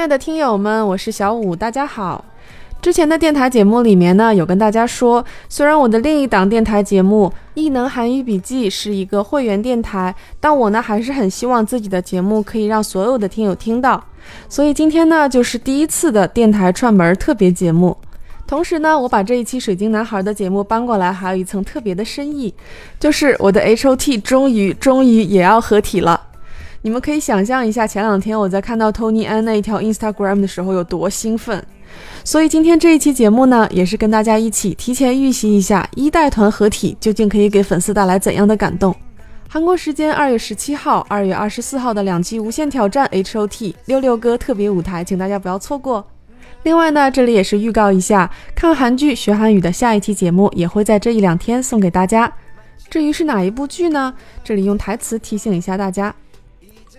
亲爱的听友们，我是小五，大家好。之前的电台节目里面呢，有跟大家说，虽然我的另一档电台节目《异能韩语笔记》是一个会员电台，但我呢还是很希望自己的节目可以让所有的听友听到。所以今天呢，就是第一次的电台串门特别节目。同时呢，我把这一期水晶男孩的节目搬过来，还有一层特别的深意，就是我的 H O T 终于终于也要合体了。你们可以想象一下，前两天我在看到 Tony An 那一条 Instagram 的时候有多兴奋。所以今天这一期节目呢，也是跟大家一起提前预习一下一代团合体究竟可以给粉丝带来怎样的感动。韩国时间二月十七号、二月二十四号的两期《无限挑战》H O T 六六哥特别舞台，请大家不要错过。另外呢，这里也是预告一下，看韩剧学韩语的下一期节目也会在这一两天送给大家。至于是哪一部剧呢？这里用台词提醒一下大家。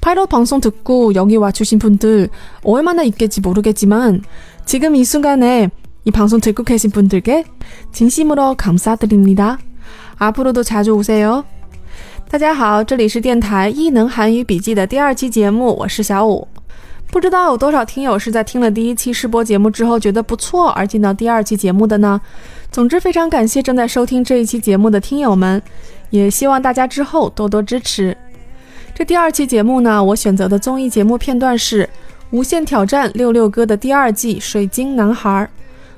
파일럿 방송 듣고 여기 와주신 분들 얼마나 있겠지 모르겠지만 지금 이 순간에 이 방송 듣고 계신 분들께 진심으로 감사드립니다. 앞으로도 자주 오세요. 大家好，这里是电台异能韩语笔记的第二期节目，我是小五。不知道有多少听友是在听了第一期试播节目之后觉得不错而进到第二期节目的呢？总之，非常感谢正在收听这一期节目的听友们，也希望大家之后多多支持。 这第二期节目呢，我选择的综艺节目片段是《无限挑战六六哥》的第二季《水晶男孩》。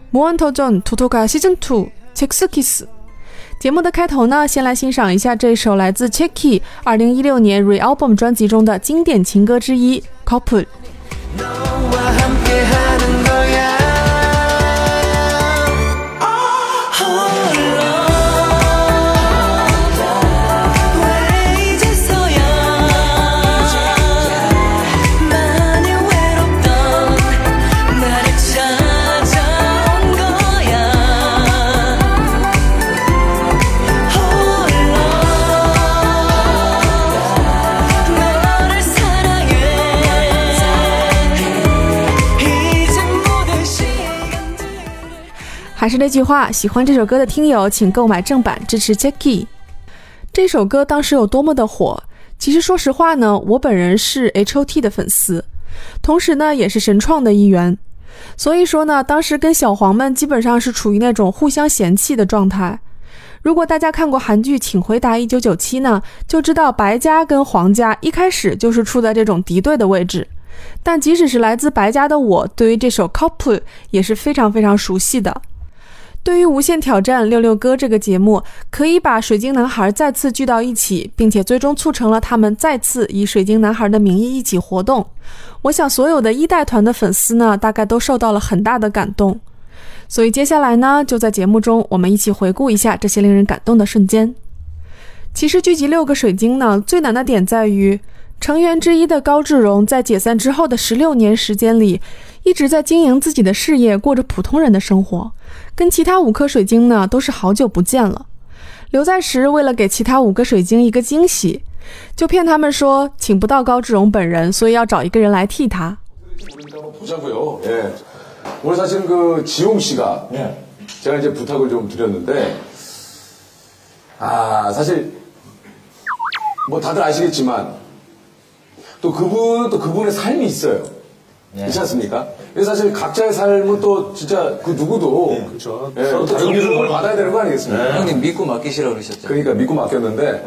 魔王头阵图图卡 Season Two Check Kiss 节目的开头呢，先来欣赏一下这首来自 Checky 二零一六年 Re-album 专辑中的经典情歌之一《Couple》。是那句话，喜欢这首歌的听友，请购买正版支持 Jackie。这首歌当时有多么的火？其实说实话呢，我本人是 H.O.T 的粉丝，同时呢也是神创的一员。所以说呢，当时跟小黄们基本上是处于那种互相嫌弃的状态。如果大家看过韩剧《请回答一九九七》呢，就知道白家跟黄家一开始就是处在这种敌对的位置。但即使是来自白家的我，对于这首 Couple 也是非常非常熟悉的。对于《无限挑战六六哥》这个节目，可以把水晶男孩再次聚到一起，并且最终促成了他们再次以水晶男孩的名义一起活动。我想，所有的一代团的粉丝呢，大概都受到了很大的感动。所以接下来呢，就在节目中，我们一起回顾一下这些令人感动的瞬间。其实聚集六个水晶呢，最难的点在于成员之一的高志荣在解散之后的十六年时间里，一直在经营自己的事业，过着普通人的生活。跟其他五颗水晶呢，都是好久不见了。刘在石为了给其他五个水晶一个惊喜，就骗他们说请不到高志荣本人，所以要找一个人来替他。보자고요예오늘사실은그지용씨가제가이제부탁을좀드렸는데아사실뭐다들아시겠지만또그분또그분의삶이있어요 그렇지 않습니까? 그래서 사실 각자의 삶은 또 진짜 그 누구도 네, 그렇죠. 예, 서로 또 다른 존중을 받아야 되는 거 아니겠습니까? 네. 형님 믿고 맡기시라 그러셨죠. 그러니까 믿고 맡겼는데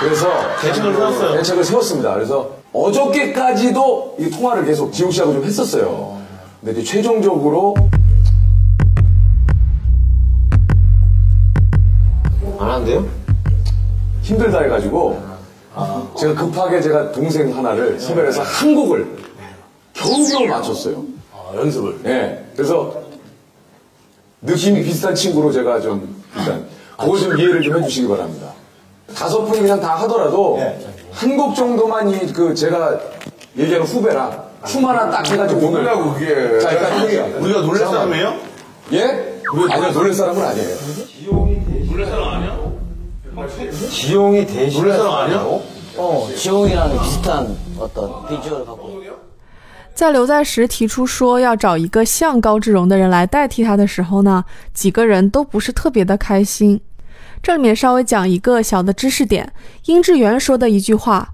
그래서 대책을 세웠어요. 대책을 세웠습니다. 그래서 어저께까지도 이 통화를 계속 지웅 씨하고 좀 했었어요. 근데 이제 최종적으로 안 한대요? 힘들다 해가지고 제가 급하게 제가 동생 하나를 섭외해서 한 곡을 겨우겨우 맞췄어요. 아, 연습을. 예. 그래서 느낌이 비슷한 친구로 제가 좀 일단 그거 좀 이해를 좀 해주시기 바랍니다. 다섯 분이 그냥 다 하더라도 네. 한곡 정도만 이 그 제가 얘기하는 후배랑 춤 하나 딱 해가지고 오늘 누구냐고 그게. 자 일단 형이요. 우리가 놀랄 사람이에요? 예? 아니요, 놀랄 사람은 아니에요. 지용이 대신 놀랄 사람 아니야? 어, 지용이랑 비슷한 어떤 비주얼을 갖고. 在刘在石提出说要找一个像高志荣的人来代替他的时候呢，几个人都不是特别的开心。这里面稍微讲一个小的知识点，殷志源说的一句话：“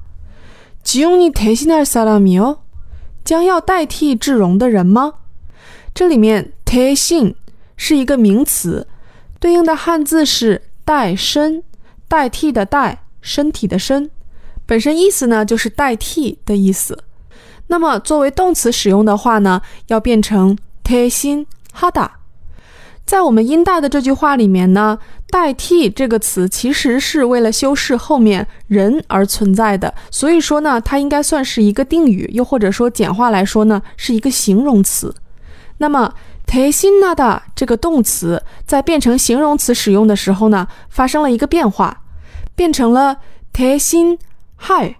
지용이대신할사람이 요， 将要代替志荣的人吗？”这里面대신是一个名词，对应的汉字是代身，代替的代，身体的身，本身意思呢就是代替的意思。 那么作为动词使用的话呢，要变成贴心哈达。在我们音大的这句话里面呢，代替这个词其实是为了修饰后面人而存在的，所以说呢，它应该算是一个定语，又或者说简化来说呢，是一个形容词。那么贴心那的这个动词在变成形容词使用的时候呢，发生了一个变化，变成了贴心嗨，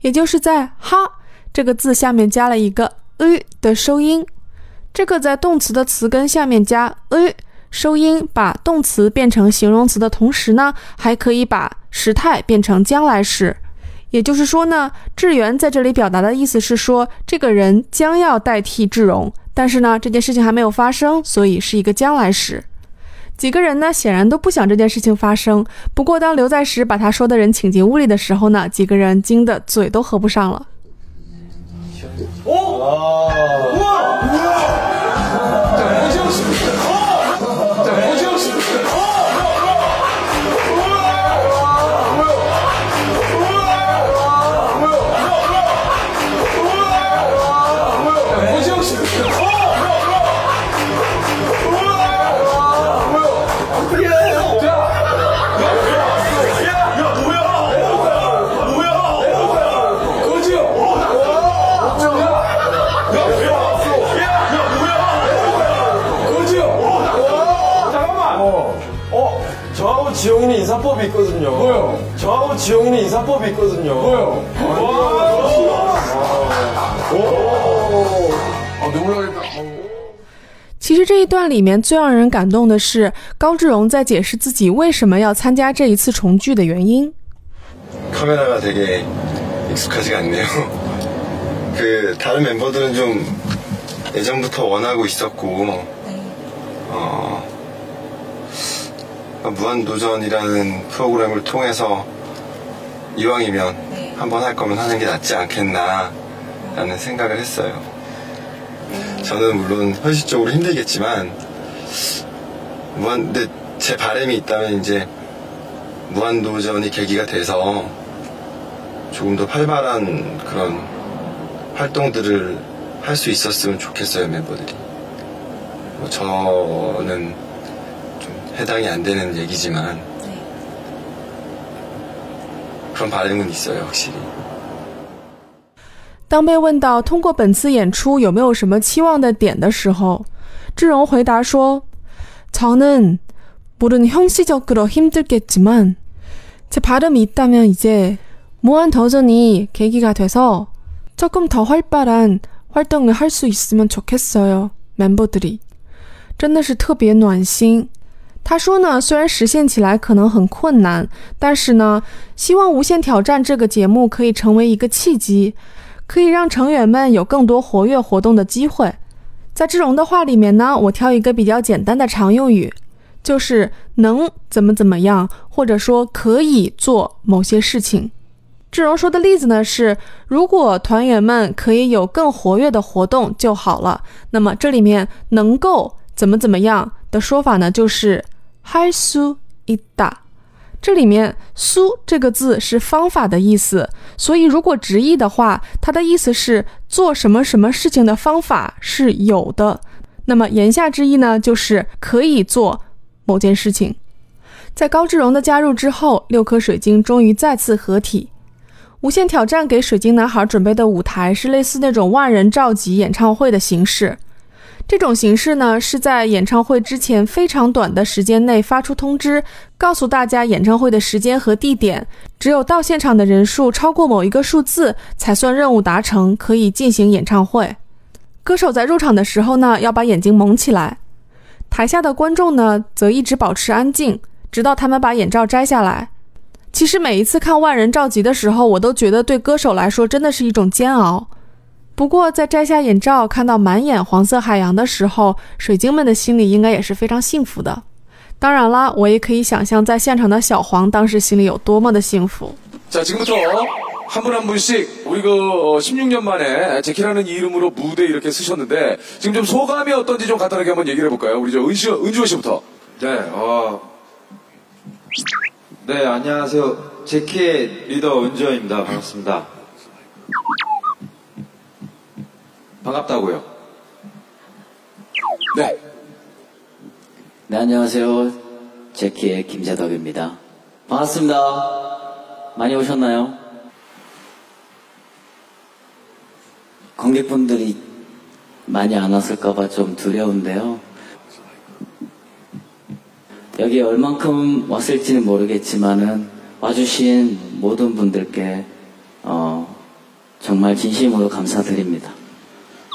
也就是在哈。这个字下面加了一个 u 的收音，这个在动词的词根下面加 u 收音，把动词变成形容词的同时呢，还可以把时态变成将来时。也就是说呢，志源在这里表达的意思是说，这个人将要代替志荣，但是呢，这件事情还没有发生，所以是一个将来时。几个人呢，显然都不想这件事情发生。不过，当刘在石把他说的人请进屋里的时候呢，几个人惊得嘴都合不上了。哇哇长得不像其实这一段里面最让人感动的是高志荣在解释自己为什么要参加这一次重聚的原因。 카메라가 되게 익숙하지가 않네요. 그 다른 멤버들은 좀 예전부터 원하고 있었고 어, 무한도전이라는 프로그램을 통해서 이왕이면 한번 할 거면 하는 게 낫지 않겠나라는 생각을 했어요. 저는 물론 현실적으로 힘들겠지만 무한 근데 제 바람이 있다면 이제 무한도전이 계기가 돼서 조금 더 활발한 그런 활동들을 할 수 있었으면 좋겠어요 멤버들이. 뭐 저는 좀 해당이 안 되는 얘기지만 그런 바람은 있어요 확실히 当被问到通过本次演出有没有什么期望的点的时候，志荣回答说：“저는물은형식적으로힘들겠지만제바람이있다면이제무한도전이계기가돼서조금더활발한활동을할수있으면좋겠어요멤버들이真的是特别暖心。他说呢，虽然实现起来可能很困难，但是呢，希望《无限挑战》这个节目可以成为一个契机， 可以让成员们有更多活跃活动的机会。在志荣的话里面呢，我挑一个比较简单的常用语，就是能怎么怎么样，或者说可以做某些事情。志荣说的例子呢，是如果团员们可以有更活跃的活动就好了，那么这里面能够怎么怎么样的说法呢，就是 hi su ita。这里面“苏”这个字是方法的意思，所以如果直译的话，它的意思是做什么什么事情的方法是有的。那么言下之意呢，就是可以做某件事情。在高志荣的加入之后，六颗水晶终于再次合体。无限挑战给水晶男孩准备的舞台是类似那种万人召集演唱会的形式。这种形式呢，是在演唱会之前非常短的时间内发出通知，告诉大家演唱会的时间和地点。只有到现场的人数超过某一个数字，才算任务达成，可以进行演唱会。歌手在入场的时候呢，要把眼睛蒙起来。台下的观众呢，则一直保持安静，直到他们把眼罩摘下来。其实每一次看万人召集的时候，我都觉得对歌手来说真的是一种煎熬。不过在摘下眼罩，看到满眼黄色海洋的时候，水晶们的心里应该也是非常幸福的。当然啦，我也可以想象在现场的小黄当时心里有多么的幸福。 자, 지금부터 한 분 한 분씩 우리 그 16년 만에 제키라는 이름으로 무대 이렇게 쓰셨는데 지금 좀 소감이 어떤지 좀 간단하게 한번 얘기를 해볼까요? 우리 저 은시, 은주원 씨부터. 네, 어. 네, 안녕하세요. 제키의 리더 은주원입니다. 반갑습니다. 반갑다고요. 네. 네, 안녕하세요. 제키의 김재덕입니다. 반갑습니다. 많이 오셨나요? 관객분들이 많이 안 왔을까봐 좀 두려운데요. 여기 얼만큼 왔을지는 모르겠지만은 와주신 모든 분들께 어, 정말 진심으로 감사드립니다.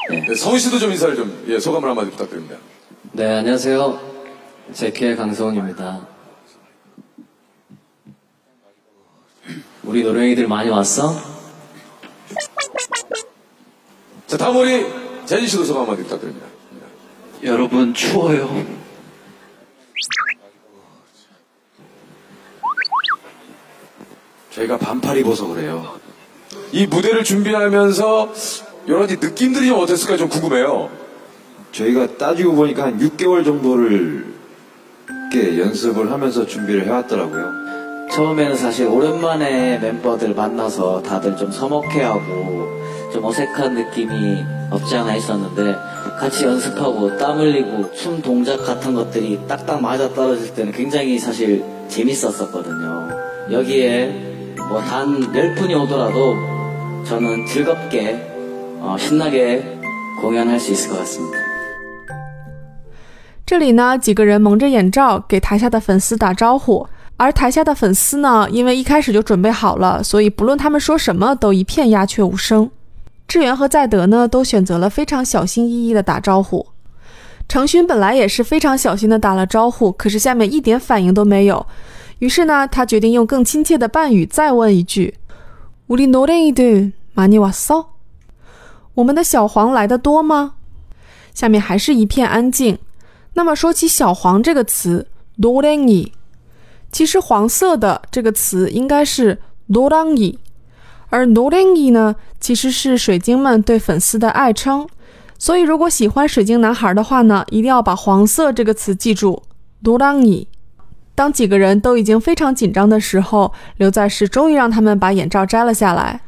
네. 네, 성희 씨도 좀 인사를 좀, 예, 소감을 한마디 부탁드립니다. 네, 안녕하세요. 제키의 강성훈입니다. 우리 노랭이들 많이 왔어? 자, 다음 우리 재진 씨도 소감 한마디 부탁드립니다. 여러분, 추워요. 저희가 반팔 입어서 그래요. 이 무대를 준비하면서 여러 가지 느낌들이 좀 어땠을까 좀 궁금해요. 저희가 따지고 보니까 한 6개월 정도를 이렇게 연습을 하면서 준비를 해왔더라고요. 처음에는 사실 오랜만에 멤버들 만나서 다들 좀 서먹해하고 좀 어색한 느낌이 없지 않아 있었는데 같이 연습하고 땀 흘리고 춤 동작 같은 것들이 딱딱 맞아 떨어질 때는 굉장히 사실 재밌었었거든요. 여기에 뭐 단 10분이 오더라도 저는 즐겁게 어, 신나게 공연할 수 있을 것 같습니다. 这里呢，几个人蒙着眼罩给台下的粉丝打招呼，而台下的粉丝呢，因为一开始就准备好了，所以不论他们说什么，都一片鸦雀无声。志源和在德呢，都选择了非常小心翼翼的打招呼。程勋本来也是非常小心的打了招呼，可是下面一点反应都没有。于是呢，他决定用更亲切的伴语再问一句：“우리노랭이들많이왔어？” 我们的小黄来的多吗？下面还是一片安静。那么说起“小黄”这个词，dorangi，其实“黄色”的这个词应该是 dorangi，而 dorangi 呢，其实是水晶们对粉丝的爱称。所以，如果喜欢水晶男孩的话呢，一定要把“黄色”这个词记住 dorangi。当几个人都已经非常紧张的时候，刘在石终于让他们把眼罩摘了下来。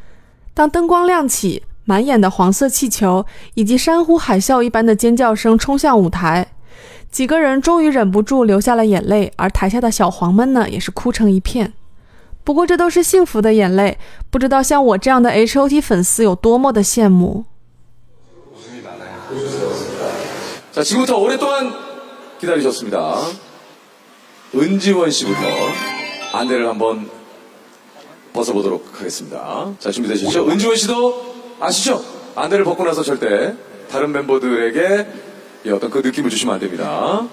当灯光亮起。满眼的黄色气球以及山呼海啸一般的尖叫声冲向舞台，几个人终于忍不住流下了眼泪，而台下的小黄们呢，也是哭成一片。不过这都是幸福的眼泪，不知道像我这样的 H.O.T 粉丝有多么的羡慕。 자, 지금부터 오랫동안 기다리셨습니다. 은지원 씨부터 안대를 한번 벗어보도록 하겠습니다. 자, 준비되셨죠? 은지원 씨도 아시죠? 안대를 벗고 나서 절대 다른 멤버들에게 예, 어떤 그 느낌을 주시면 안 됩니다.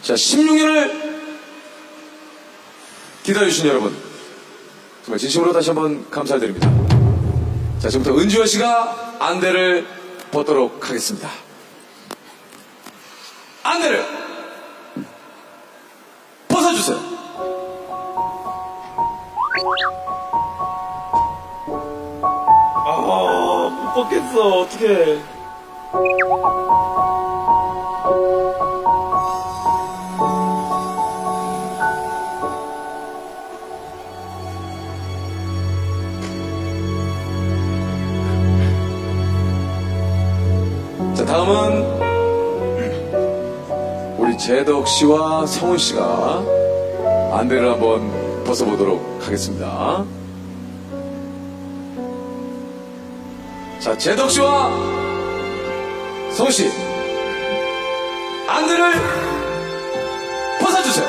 자, 16년을 기다려주신 여러분. 정말 진심으로 다시 한번 감사드립니다. 자, 지금부터 은지원 씨가 안대를 벗도록 하겠습니다. 안대를 벗어주세요. 못 벗겠어. 어떡해. 자, 다음은 우리 재덕 씨와 성훈 씨가 안대를 한번 벗어보도록 하겠습니다. 자, 제덕 씨와 성우 씨, 안대를 벗어주세요.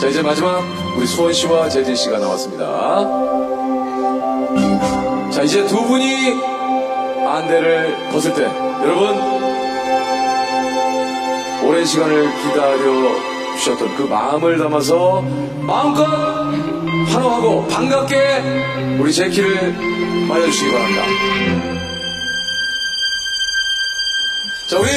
자, 이제 마지막 우리 수원 씨와 재진 씨가 나왔습니다. 자, 이제 두 분이 안대를 벗을 때, 여러분, 오랜 시간을 기다려 주셨던 그 마음을 담아서 마음껏 환호하고 반갑게 우리 제키를 맞아주시기 바랍니다. 자, 우리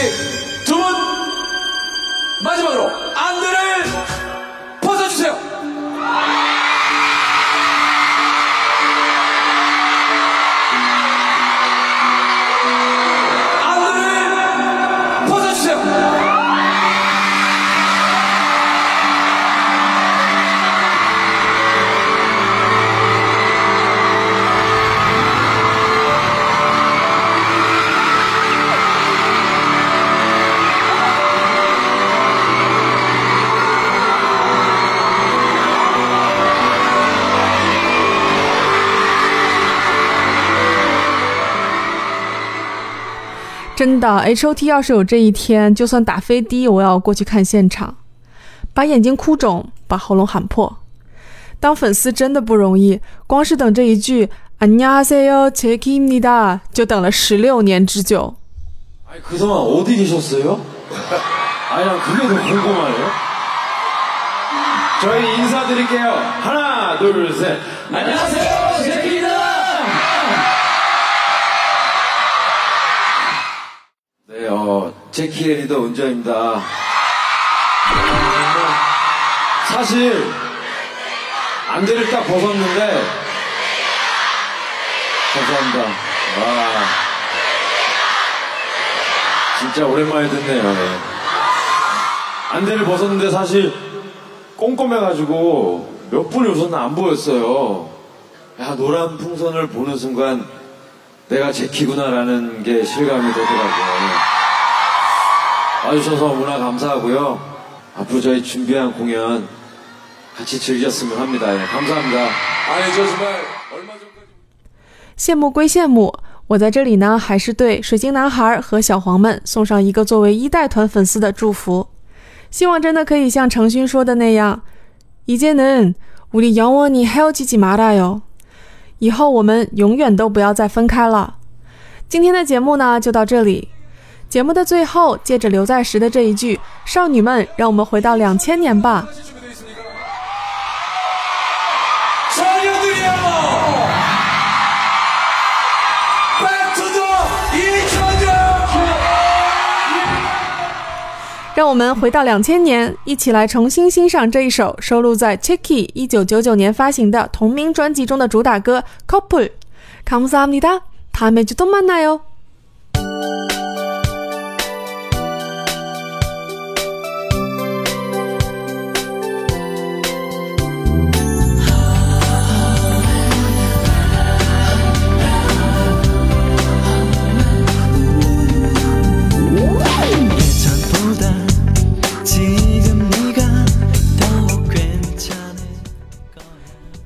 真的，H O T 要是有这一天，就算打飞的，我要过去看现场，把眼睛哭肿，把喉咙喊破。当粉丝真的不容易，光是等这一句“안녕하세요，제키입니다”就等了十六年之久。 아니, 그동안 어디 계셨어요? 아니, 난 그게 더 궁금하네요. 저희 인사드릴게요. 하나, 둘, 셋. 안녕하세요, 제키 어, 제키의 리더 은저입니다. 사실, 안대를 딱 벗었는데, 감사합니다. 와. 진짜 오랜만에 듣네요. 네. 안대를 벗었는데 사실 꼼꼼해가지고 몇 분이 웃었나 안 보였어요. 야 노란 풍선을 보는 순간 내가 제키구나라는 게 실감이 되더라고요. 와주셔서 너무나 감사하고요. 앞으로 저희 준비한 공연 같이 즐겼으면 합니다. 예, 감사합니다. 아니, 저 정말 얼마 전까지. 羡慕归羡慕，我在这里呢，还是对水晶男孩和小黄们送上一个作为一代团粉丝的祝福。希望真的可以像程勋说的那样，이제는우리영원히헤어지지말아요。以后我们永远都不要再分开了。今天的节目呢，就到这里。 节目的最后，借着刘在石的这一句：“少女们，让我们回到两千年吧。” 소녀들이여! Back to the 2000! 让我们回到两千年，一起来重新欣赏这一首收录在 Chicky 一九九九年发行的同名专辑中的主打歌《Couple》。감사합니다，다음에주또만나요。